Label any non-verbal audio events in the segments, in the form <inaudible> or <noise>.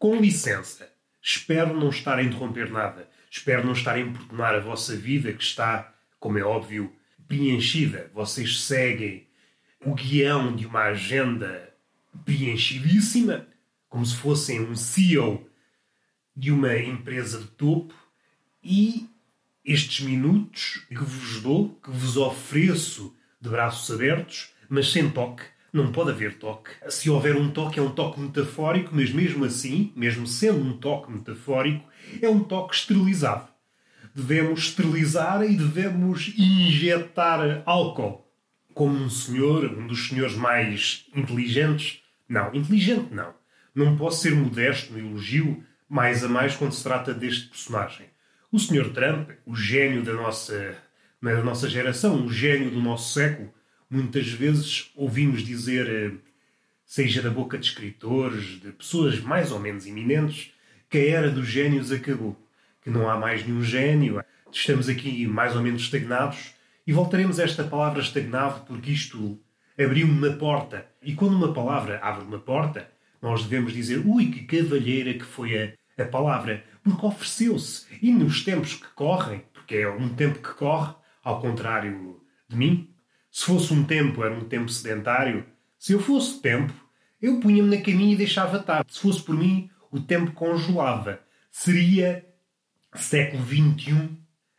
Com licença, espero não estar a interromper nada. Espero não estar a importunar a vossa vida, que está, como é óbvio, preenchida. Vocês seguem o guião de uma agenda preenchidíssima, como se fossem um CEO de uma empresa de topo, e estes minutos que vos dou, que vos ofereço de braços abertos, mas sem toque, não pode haver toque. Se houver um toque, é um toque metafórico, mas mesmo assim, mesmo sendo um toque metafórico, é um toque esterilizado. Devemos esterilizar e devemos injetar álcool. Como um senhor, um dos senhores mais inteligentes. Não, inteligente não. Não posso ser modesto no elogio, mais a mais quando se trata deste personagem. O Sr. Trump, o gênio da nossa, da nossa geração, o gênio do nosso século, muitas vezes ouvimos dizer, eh, seja da boca de escritores, de pessoas mais ou menos eminentes, que a era dos gênios acabou, que não há mais nenhum gênio, estamos aqui mais ou menos estagnados e voltaremos a esta palavra estagnado porque isto abriu uma porta. E quando uma palavra abre uma porta, nós devemos dizer: ui, que cavalheira que foi a, a palavra, porque ofereceu-se. E nos tempos que correm, porque é um tempo que corre, ao contrário de mim, se fosse um tempo, era um tempo sedentário, se eu fosse tempo, eu punha-me na caminha e deixava estar. Se fosse por mim, o tempo congelava. Seria século XXI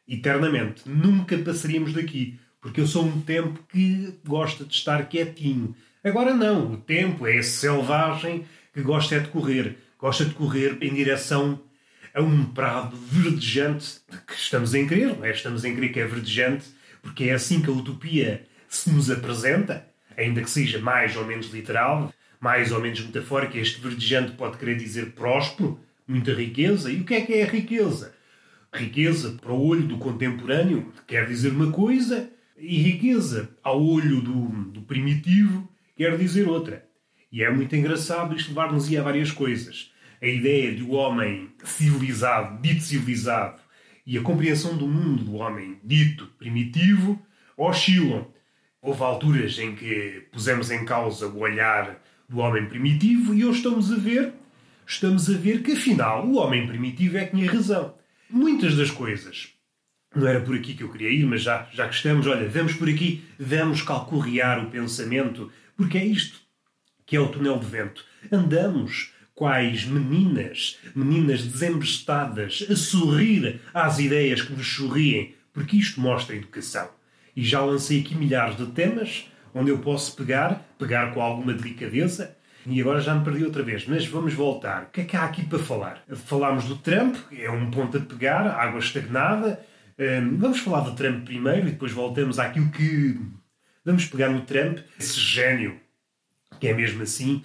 eternamente. Nunca passaríamos daqui. Porque eu sou um tempo que gosta de estar quietinho. Agora não. O tempo é esse selvagem que gosta é de correr. Gosta de correr em direção a um prado verdejante que estamos em crer, não é? Estamos em crer que é verdejante, porque é assim que a utopia se nos apresenta, ainda que seja mais ou menos literal mais ou menos metafórica, este verdejante pode querer dizer próspero, muita riqueza. E o que é que é a riqueza? Riqueza, para o olho do contemporâneo, quer dizer uma coisa, e riqueza, ao olho do, do primitivo, quer dizer outra. E é muito engraçado isto levar-nos a várias coisas. A ideia de o um homem civilizado, dito civilizado, e a compreensão do mundo do homem dito primitivo oscilam. Houve alturas em que pusemos em causa o olhar do homem primitivo e hoje estamos a ver, estamos a ver que afinal o homem primitivo é que tinha razão. Muitas das coisas. Não era por aqui que eu queria ir, mas já, já que estamos, olha, vamos por aqui, vamos calcorrear o pensamento, porque é isto que é o túnel de vento. Andamos quais meninas, meninas desembestadas, a sorrir às ideias que nos sorriem, porque isto mostra educação. E já lancei aqui milhares de temas, onde eu posso pegar, pegar com alguma delicadeza. E agora já me perdi outra vez, mas vamos voltar. O que é que há aqui para falar? Falámos do Trump, é um ponto a pegar, água estagnada. Um, vamos falar do Trump primeiro e depois voltamos àquilo que. Vamos pegar no Trump, esse gênio, que é mesmo assim,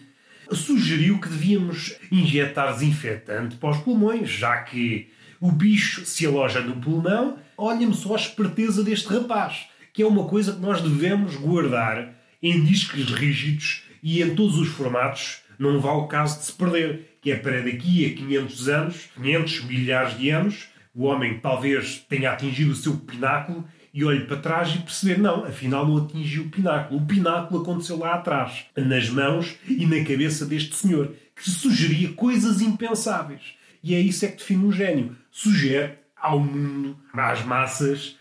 sugeriu que devíamos injetar desinfetante para os pulmões, já que o bicho se aloja no pulmão. Olha-me só a esperteza deste rapaz que é uma coisa que nós devemos guardar em discos rígidos e em todos os formatos, não vá o caso de se perder, que é para daqui a 500 anos, 500 milhares de anos, o homem talvez tenha atingido o seu pináculo e olhe para trás e perceber, não, afinal não atingiu o pináculo. O pináculo aconteceu lá atrás, nas mãos e na cabeça deste senhor, que sugeria coisas impensáveis. E é isso é que define um gênio. Sugere ao mundo, às massas,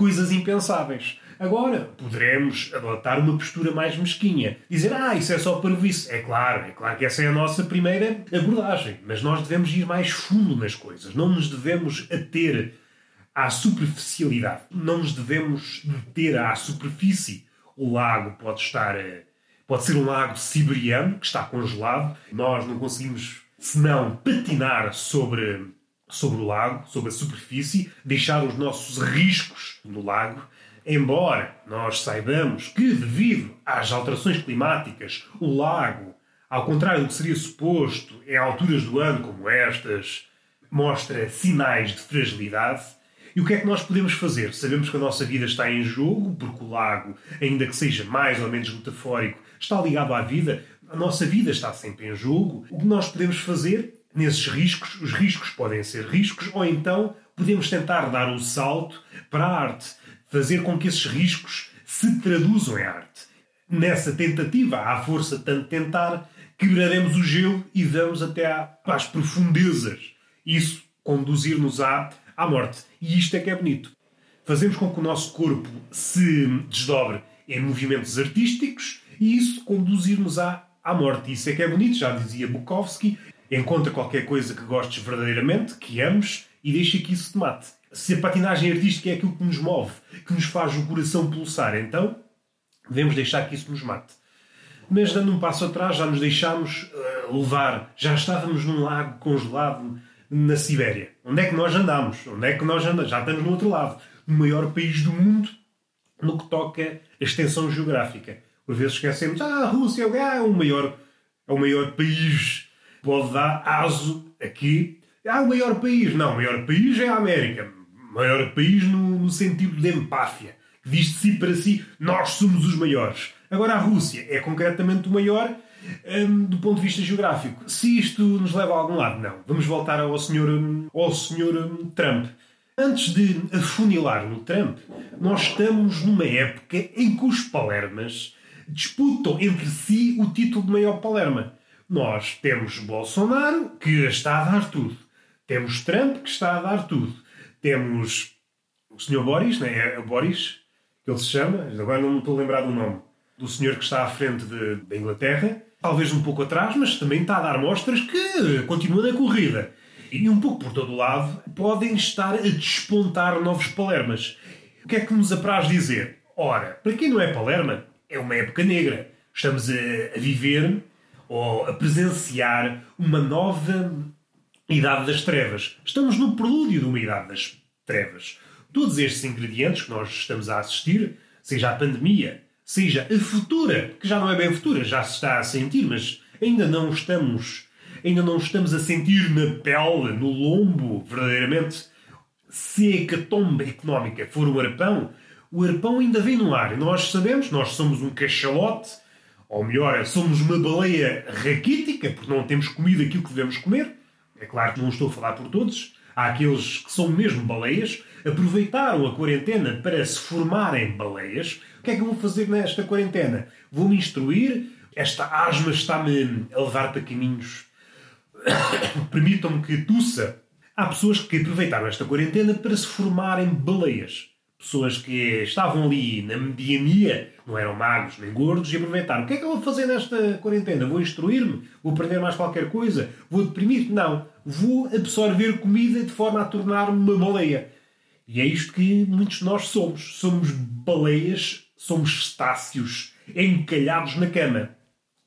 coisas impensáveis. Agora, poderemos adotar uma postura mais mesquinha. Dizer, ah, isso é só para isso. É claro, é claro que essa é a nossa primeira abordagem. Mas nós devemos ir mais fundo nas coisas. Não nos devemos ater à superficialidade. Não nos devemos deter à superfície. O lago pode estar. Eh, pode ser um lago siberiano, que está congelado. Nós não conseguimos, senão, patinar sobre sobre o lago, sobre a superfície, deixar os nossos riscos no lago, embora nós saibamos que, devido às alterações climáticas, o lago, ao contrário do que seria suposto em alturas do ano como estas, mostra sinais de fragilidade. E o que é que nós podemos fazer? Sabemos que a nossa vida está em jogo, porque o lago, ainda que seja mais ou menos metafórico, está ligado à vida. A nossa vida está sempre em jogo. O que nós podemos fazer nesses riscos, os riscos podem ser riscos, ou então podemos tentar dar o salto para a arte, fazer com que esses riscos se traduzam em arte. Nessa tentativa, há força tanto tentar quebraremos o gelo e vamos até às profundezas. Isso conduzir-nos à, à morte. E isto é que é bonito. Fazemos com que o nosso corpo se desdobre em movimentos artísticos e isso conduzir-nos à, à morte. Isso é que é bonito, já dizia Bukowski. Encontra qualquer coisa que gostes verdadeiramente, que ames, e deixa que isso te mate. Se a patinagem artística é aquilo que nos move, que nos faz o coração pulsar, então devemos deixar que isso nos mate. Mas dando um passo atrás, já nos deixámos uh, levar, já estávamos num lago congelado na Sibéria. Onde é que nós andamos? Onde é que nós andamos? Já estamos no outro lado. No maior país do mundo no que toca a extensão geográfica. Por vezes esquecemos, ah, a Rússia é o maior, é o maior país. Pode dar aso aqui. Ah, o maior país. Não, o maior país é a América. O maior país no, no sentido de empáfia. Diz de si para si, nós somos os maiores. Agora a Rússia é concretamente o maior um, do ponto de vista geográfico. Se isto nos leva a algum lado, não. Vamos voltar ao senhor, ao senhor Trump. Antes de afunilar no Trump, nós estamos numa época em que os Palermas disputam entre si o título de maior Palerma. Nós temos Bolsonaro, que está a dar tudo. Temos Trump, que está a dar tudo. Temos o Sr. Boris, né? é o Boris, que ele se chama, agora não me estou a lembrar do nome, do senhor que está à frente da Inglaterra talvez um pouco atrás, mas também está a dar mostras que continua na corrida. E um pouco por todo o lado podem estar a despontar novos Palermas. O que é que nos apraz dizer? Ora, para quem não é Palerma, é uma época negra. Estamos a, a viver ou a presenciar uma nova Idade das Trevas. Estamos no prelúdio de uma Idade das Trevas. Todos estes ingredientes que nós estamos a assistir, seja a pandemia, seja a futura, que já não é bem futura, já se está a sentir, mas ainda não estamos, ainda não estamos a sentir na pele, no lombo, verdadeiramente, se a hecatombe económica for o arpão, o arpão ainda vem no ar. Nós sabemos, nós somos um cachalote, ou melhor, somos uma baleia raquítica, porque não temos comido aquilo que devemos comer. É claro que não estou a falar por todos. Há aqueles que são mesmo baleias, aproveitaram a quarentena para se formarem baleias. O que é que eu vou fazer nesta quarentena? Vou-me instruir. Esta asma está-me a levar para caminhos. <coughs> Permitam-me que tussa. Há pessoas que aproveitaram esta quarentena para se formarem baleias. Pessoas que estavam ali na mediania, não eram magros nem gordos, e aproveitaram. O que é que eu vou fazer nesta quarentena? Vou instruir-me? Vou aprender mais qualquer coisa? Vou deprimir? Não. Vou absorver comida de forma a tornar-me uma baleia. E é isto que muitos de nós somos. Somos baleias, somos estácios, encalhados na cama.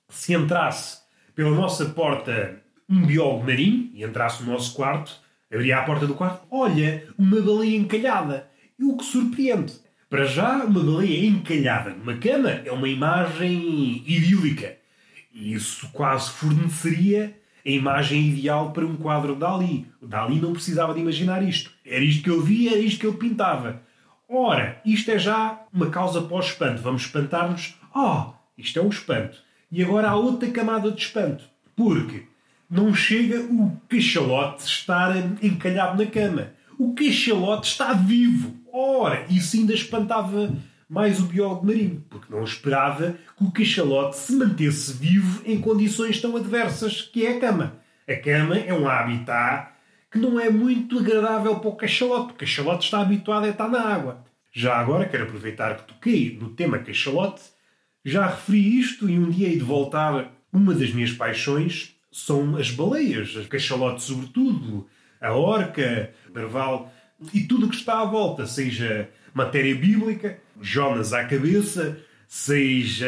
Se entrasse pela nossa porta um biólogo marinho e entrasse no nosso quarto, abria a porta do quarto, olha, uma baleia encalhada. E o que surpreende? Para já, uma baleia encalhada numa cama é uma imagem idílica. E isso quase forneceria a imagem ideal para um quadro de Dali. O Dali não precisava de imaginar isto. Era isto que ele via, era isto que ele pintava. Ora, isto é já uma causa pós-espanto. Vamos espantar-nos. Oh, isto é um espanto. E agora há outra camada de espanto. Porque não chega o cachalote estar encalhado na cama. O cachalote está vivo. Ora, isso ainda espantava mais o biólogo marinho, porque não esperava que o cachalote se mantesse vivo em condições tão adversas que é a cama. A cama é um habitat que não é muito agradável para o cachalote. O cachalote está habituado a estar na água. Já agora quero aproveitar que toquei no tema cachalote. Já referi isto e um dia hei de voltar. Uma das minhas paixões são as baleias, as cachalote sobretudo, a orca, o narval e tudo o que está à volta, seja matéria bíblica, Jonas à cabeça, seja,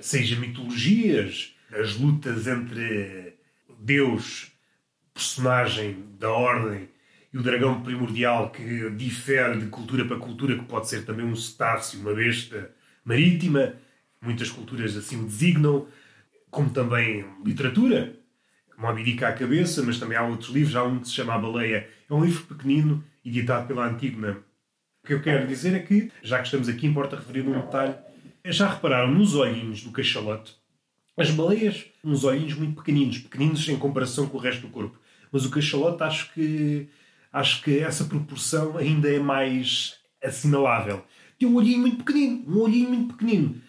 seja mitologias, as lutas entre Deus, personagem da ordem, e o dragão primordial que difere de cultura para cultura, que pode ser também um cetáceo, uma besta marítima, muitas culturas assim o designam, como também literatura, Moby Dick à cabeça, mas também há outros livros, há um que se chama A Baleia, é um livro pequenino, editado pela Antigma, o que eu quero dizer é que, já que estamos aqui, importa referir um detalhe. Já repararam nos olhinhos do cachalote? As baleias, uns olhinhos muito pequeninos, pequeninos em comparação com o resto do corpo. Mas o cachalote, acho que, acho que essa proporção ainda é mais assinalável. Tem um olhinho muito pequenino, um olhinho muito pequenino.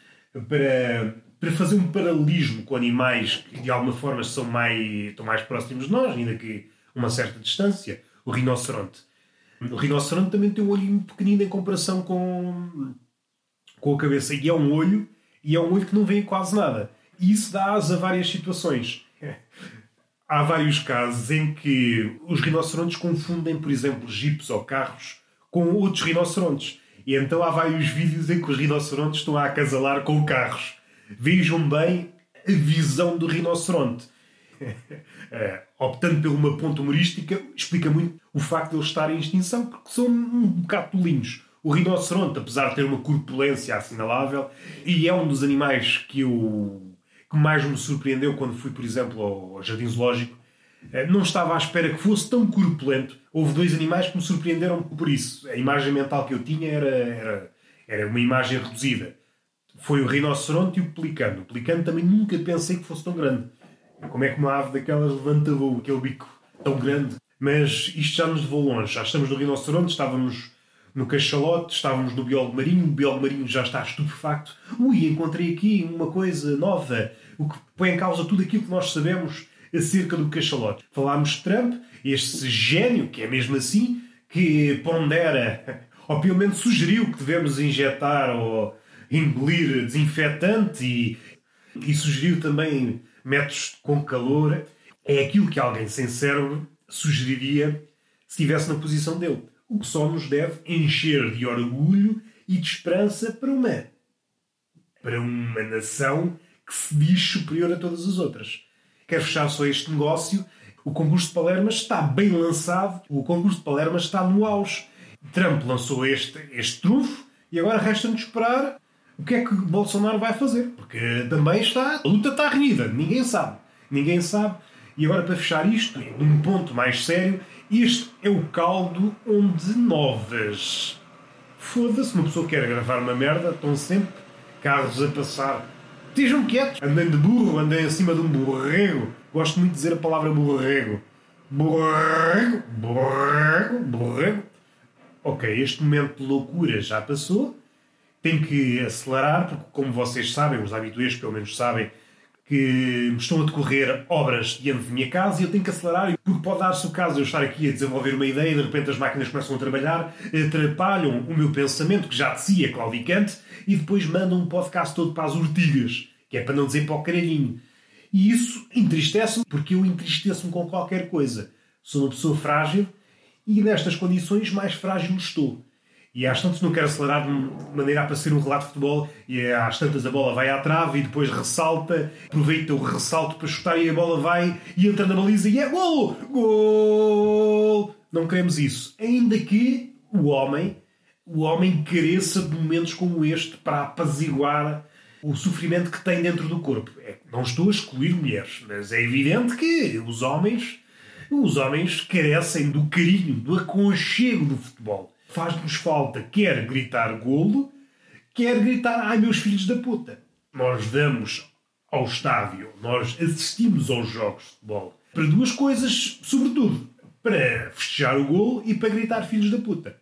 Para, para fazer um paralelismo com animais que de alguma forma são mais, estão mais próximos de nós, ainda que uma certa distância, o rinoceronte. O rinoceronte também tem um olho pequenino em comparação com, com a cabeça. E é um olho, e é um olho que não vê quase nada. E isso dá asa a várias situações. Há vários casos em que os rinocerontes confundem, por exemplo, jipes ou carros com outros rinocerontes. E então há vários vídeos em que os rinocerontes estão a acasalar com carros. Vejam bem a visão do rinoceronte. É, <laughs> optando por uma ponta humorística, explica muito o facto de eles estarem em extinção, porque são um bocado tolinhos. O rinoceronte, apesar de ter uma corpulência assinalável, e é um dos animais que eu que mais me surpreendeu quando fui, por exemplo, ao Jardim Zoológico, é, não estava à espera que fosse tão corpulento. Houve dois animais que me surpreenderam por isso. A imagem mental que eu tinha era, era, era uma imagem reduzida. Foi o rinoceronte e o pelicano. O pelicano também nunca pensei que fosse tão grande. Como é que uma ave daquelas levanta voo, aquele bico tão grande? Mas isto já nos levou longe. Já estamos no rinoceronte, estávamos no cachalote, estávamos no biólogo marinho, o biólogo marinho já está estupefacto. Ui, encontrei aqui uma coisa nova, o que põe em causa tudo aquilo que nós sabemos acerca do cachalote. Falámos de Trump, este gênio, que é mesmo assim, que pondera, <laughs> ou pelo menos sugeriu que devemos injetar ou engolir desinfetante e, e sugeriu também métodos com calor. É aquilo que alguém sem cérebro sugeriria se estivesse na posição dele. O que só nos deve encher de orgulho e de esperança para uma, para uma nação que se diz superior a todas as outras. Quero fechar só este negócio. O concurso de Palermo está bem lançado. O concurso de Palermo está no auge. Trump lançou este, este trunfo e agora resta-nos esperar o que é que Bolsonaro vai fazer. Porque também está. A luta está renhida. Ninguém sabe. Ninguém sabe. E agora, para fechar isto, num ponto mais sério, este é o caldo onde novas. Foda-se, uma pessoa quer gravar uma merda, estão sempre carros a passar. Estejam quietos. Andem de burro, andem acima de um borrego. Gosto muito de dizer a palavra borrego. Borrego, borrego, borrego. Ok, este momento de loucura já passou. Tenho que acelerar, porque, como vocês sabem, os habituês pelo menos sabem, que estão a decorrer obras diante de minha casa e eu tenho que acelerar, porque pode dar-se o caso de eu estar aqui a desenvolver uma ideia e de repente as máquinas começam a trabalhar, atrapalham o meu pensamento, que já de claudicante, e depois mandam um podcast todo para as urtigas, que é para não dizer para o caralhinho. E isso entristece-me, porque eu entristeço-me com qualquer coisa. Sou uma pessoa frágil e nestas condições mais frágil estou. E às tantas não quero acelerar de maneira a parecer um relato de futebol e às tantas a bola vai à trave e depois ressalta, aproveita o ressalto para chutar e a bola vai e entra na baliza e é gol! Gol! Não queremos isso. Ainda que o homem, o homem careça de momentos como este para apaziguar o sofrimento que tem dentro do corpo. É, não estou a excluir mulheres, mas é evidente que os homens, os homens carecem do carinho, do aconchego do futebol faz-nos falta quer gritar golo, quer gritar ai meus filhos da puta. Nós damos ao estádio, nós assistimos aos jogos de futebol para duas coisas, sobretudo, para festejar o golo e para gritar filhos da puta.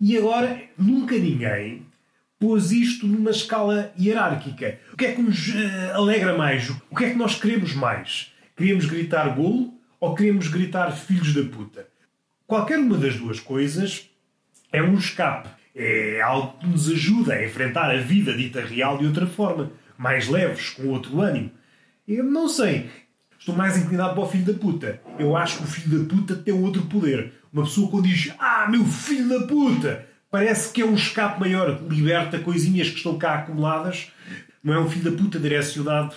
E agora nunca ninguém pôs isto numa escala hierárquica. O que é que nos uh, alegra mais? O que é que nós queremos mais? Queremos gritar golo ou queremos gritar filhos da puta? Qualquer uma das duas coisas é um escape. É algo que nos ajuda a enfrentar a vida dita real de outra forma, mais leves, com outro ânimo. Eu não sei. Estou mais inclinado para o filho da puta. Eu acho que o filho da puta tem outro poder. Uma pessoa quando diz Ah, meu filho da puta! Parece que é um escape maior, liberta coisinhas que estão cá acumuladas. Não é um filho da puta direcionado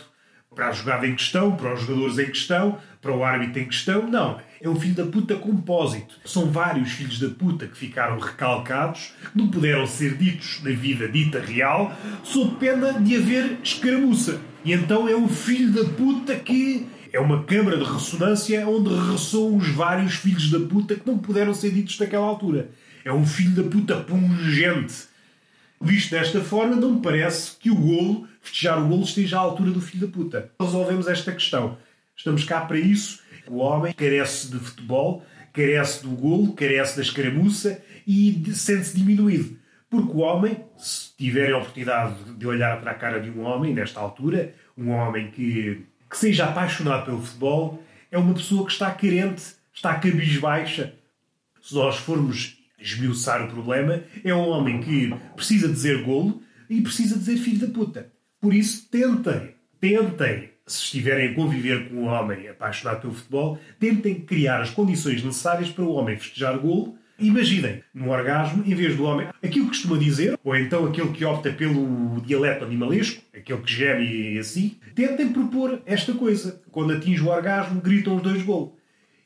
para a jogada em questão, para os jogadores em questão, para o árbitro em questão. Não é um filho da puta compósito. São vários filhos da puta que ficaram recalcados, não puderam ser ditos na vida dita real, sob pena de haver escaramuça. E então é um filho da puta que é uma câmara de ressonância onde ressoam os vários filhos da puta que não puderam ser ditos naquela altura. É um filho da puta pungente. Visto desta forma, não me parece que o golo, festejar o golo, esteja à altura do filho da puta. Resolvemos esta questão. Estamos cá para isso o homem carece de futebol, carece do golo, carece da escaramuça e sente-se diminuído. Porque o homem, se tiverem a oportunidade de olhar para a cara de um homem nesta altura, Um homem que, que seja apaixonado pelo futebol é uma pessoa que está carente, está cabisbaixa. Se nós formos esmiuçar o problema, é um homem que precisa dizer golo e precisa dizer filho da puta. Por isso, tentem, tentem, se estiverem a conviver com um homem apaixonado pelo futebol, tentem criar as condições necessárias para o homem festejar golo Imaginem, no orgasmo, em vez do homem, aquilo que costuma dizer, ou então aquele que opta pelo dialeto animalesco, aquele que geme assim, tentem propor esta coisa. Quando atinge o orgasmo, gritam os dois gol.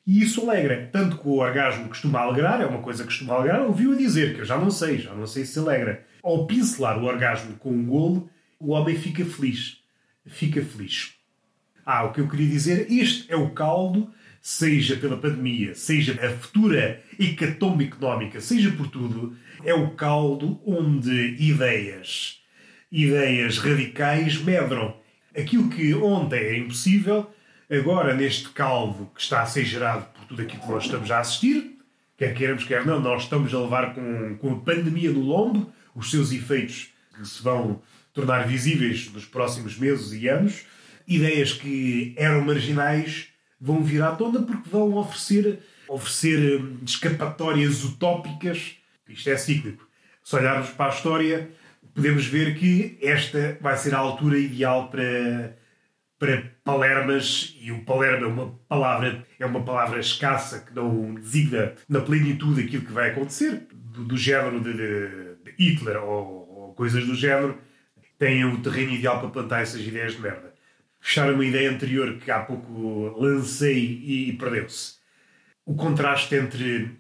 E isso alegra. Tanto que o orgasmo costuma alegrar, é uma coisa que costuma alegrar, ouviu a dizer, que eu já não sei, já não sei se alegra. Ao pincelar o orgasmo com um golo, o homem fica feliz. Fica feliz. Ah, o que eu queria dizer, este é o caldo seja pela pandemia, seja a futura hecatombe económica, seja por tudo, é o caldo onde ideias, ideias radicais medram. Aquilo que ontem era impossível, agora neste caldo que está a ser gerado por tudo aquilo que nós estamos a assistir, quer queiramos, quer não, nós estamos a levar com, com a pandemia no lombo, os seus efeitos que se vão tornar visíveis nos próximos meses e anos, ideias que eram marginais vão vir à tona porque vão oferecer, oferecer hum, escapatórias utópicas. Isto é cíclico. Se olharmos para a história, podemos ver que esta vai ser a altura ideal para, para palermas, e o palerma é uma palavra, é uma palavra escassa que não designa na plenitude aquilo que vai acontecer, do, do género de, de Hitler ou, ou, coisas do género, têm o terreno ideal para plantar essas ideias de merda fechar uma ideia anterior que há pouco lancei e perdeu-se. O contraste entre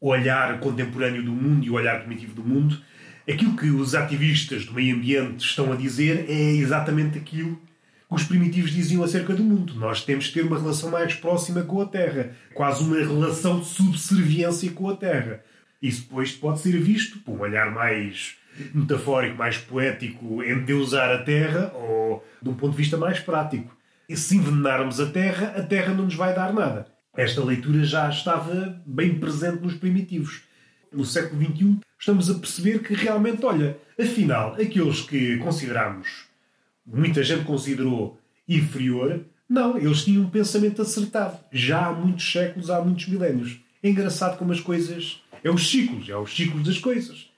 o olhar contemporâneo do mundo e o olhar primitivo do mundo, aquilo que os ativistas do meio ambiente estão a dizer é exatamente aquilo que os primitivos diziam acerca do mundo. Nós temos que ter uma relação mais próxima com a Terra, quase uma relação de subserviência com a Terra. Isso depois pode ser visto por um olhar mais metafórico, mais poético, endeusar a Terra, ou de um ponto de vista mais prático. E se envenenarmos a Terra, a Terra não nos vai dar nada. Esta leitura já estava bem presente nos primitivos. No século XXI, estamos a perceber que realmente, olha, afinal, aqueles que consideramos, muita gente considerou inferior, não, eles tinham um pensamento acertado. Já há muitos séculos, há muitos milénios. É engraçado como as coisas. É os ciclos, é os ciclos das coisas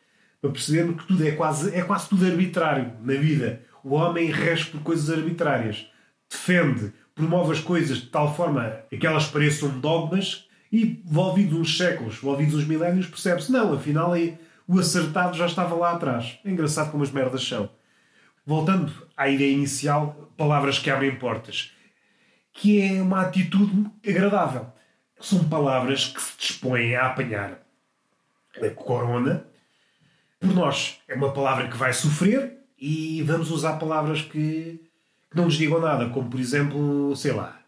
para percebermos que tudo é quase, é quase tudo arbitrário na vida. O homem rege por coisas arbitrárias. Defende, promove as coisas de tal forma que elas pareçam dogmas e, envolvidos uns séculos, envolvidos uns milénios, percebe-se, não, afinal é, o acertado já estava lá atrás. É engraçado como as merdas são. Voltando à ideia inicial, palavras que abrem portas, que é uma atitude agradável. São palavras que se dispõem a apanhar a corona por nós. É uma palavra que vai sofrer e vamos usar palavras que, que não nos digam nada, como por exemplo, sei lá,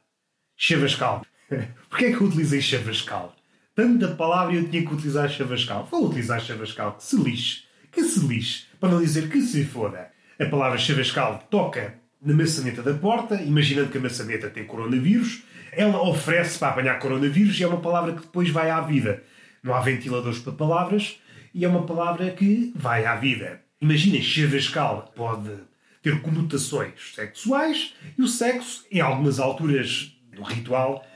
chavascal. <laughs> Porquê é que eu utilizei chavascal? Tanta palavra eu tinha que utilizar chavascal. Vou utilizar chavascal. Que se lixe. Que se lixe. Para não dizer que se foda. A palavra chavascal toca na maçaneta da porta, imaginando que a maçaneta tem coronavírus. Ela oferece para apanhar coronavírus e é uma palavra que depois vai à vida. Não há ventiladores para palavras, e é uma palavra que vai à vida. Imaginem, chavascal pode ter conotações sexuais e o sexo, em algumas alturas do ritual,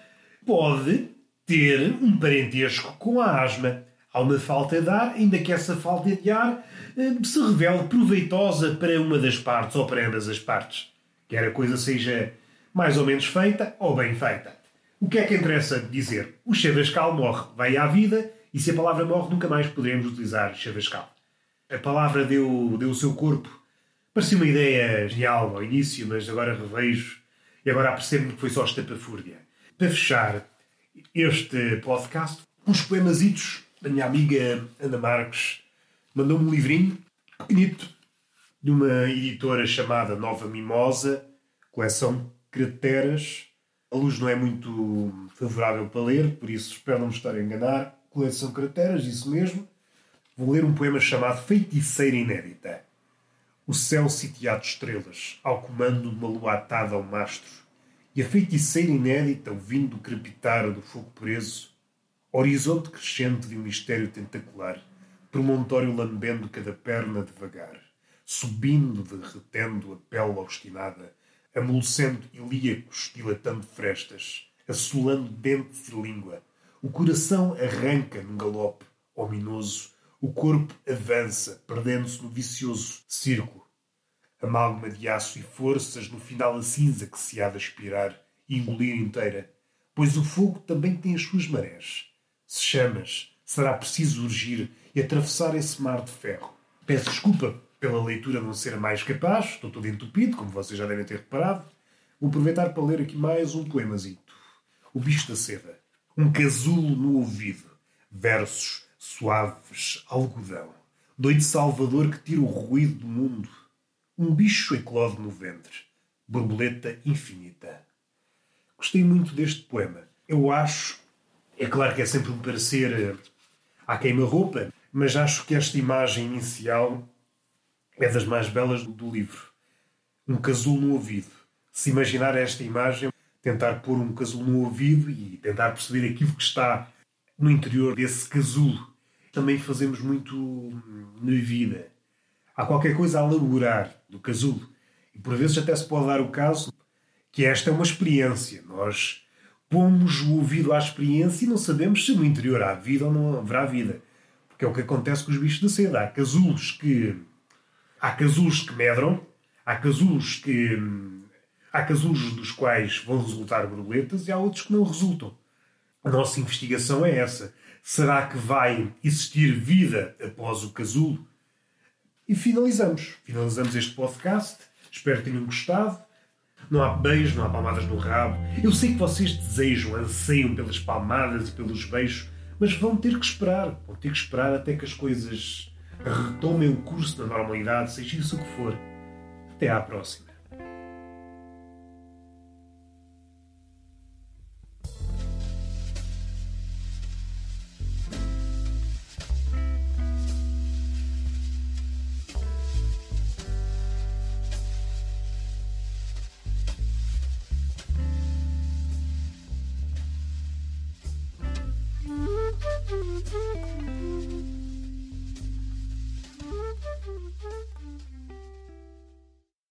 pode ter um parentesco com a asma. Há uma falta de ar, ainda que essa falta de ar eh, se revele proveitosa para uma das partes ou para ambas as partes. Quer a coisa seja mais ou menos feita ou bem feita. O que é que interessa dizer? O chavascal morre, vai à vida e se a palavra morre, nunca mais poderemos utilizar chavascal. A palavra deu, deu o seu corpo. Parecia uma ideia genial ao início, mas agora revejo e agora apercebo-me que foi só estapafúrdia. Para fechar este podcast, uns poemasitos da minha amiga Ana Marques mandou-me um livrinho bonito de uma editora chamada Nova Mimosa, coleção Crateras. A luz não é muito favorável para ler, por isso espero não me estar a enganar coleção Crateras, isso mesmo, vou ler um poema chamado Feiticeira Inédita. O céu sitiado de estrelas, ao comando de uma lua atada ao mastro, e a feiticeira inédita ouvindo o crepitar do fogo preso, horizonte crescente de um mistério tentacular, promontório lambendo cada perna devagar, subindo, derretendo a pele obstinada, amolecendo ilíacos, dilatando frestas, assolando dentes e língua. O coração arranca num galope ominoso, o corpo avança, perdendo-se no vicioso círculo. Amálgama de aço e forças, no final a cinza que se há de aspirar e engolir inteira, pois o fogo também tem as suas marés. Se chamas, será preciso urgir e atravessar esse mar de ferro. Peço desculpa pela leitura não ser mais capaz, estou todo entupido, como vocês já devem ter reparado. Vou aproveitar para ler aqui mais um poemazito. O Bicho da Seda. Um casulo no ouvido. Versos suaves, algodão. Doido Salvador que tira o ruído do mundo. Um bicho eclode no ventre. Borboleta infinita. Gostei muito deste poema. Eu acho, é claro que é sempre um parecer eh, à queima-roupa, mas acho que esta imagem inicial é das mais belas do livro. Um casulo no ouvido. Se imaginar esta imagem, tentar pôr um casulo no ouvido e tentar perceber aquilo que está no interior desse casulo. Também fazemos muito na vida. Há qualquer coisa a elaborar do casulo. E por vezes até se pode dar o caso que esta é uma experiência. Nós pomos o ouvido à experiência e não sabemos se no interior há vida ou não haverá vida. Porque é o que acontece com os bichos da seda. Há casulos que Há casulos que medram, há casulos que. Há casulos dos quais vão resultar borboletas e há outros que não resultam. A nossa investigação é essa. Será que vai existir vida após o casulo? E finalizamos. Finalizamos este podcast. Espero que tenham gostado. Não há beijos, não há palmadas no rabo. Eu sei que vocês desejam, anseiam pelas palmadas e pelos beijos, mas vão ter que esperar. Vão ter que esperar até que as coisas retomem o curso da normalidade, seja isso o que for. Até à próxima.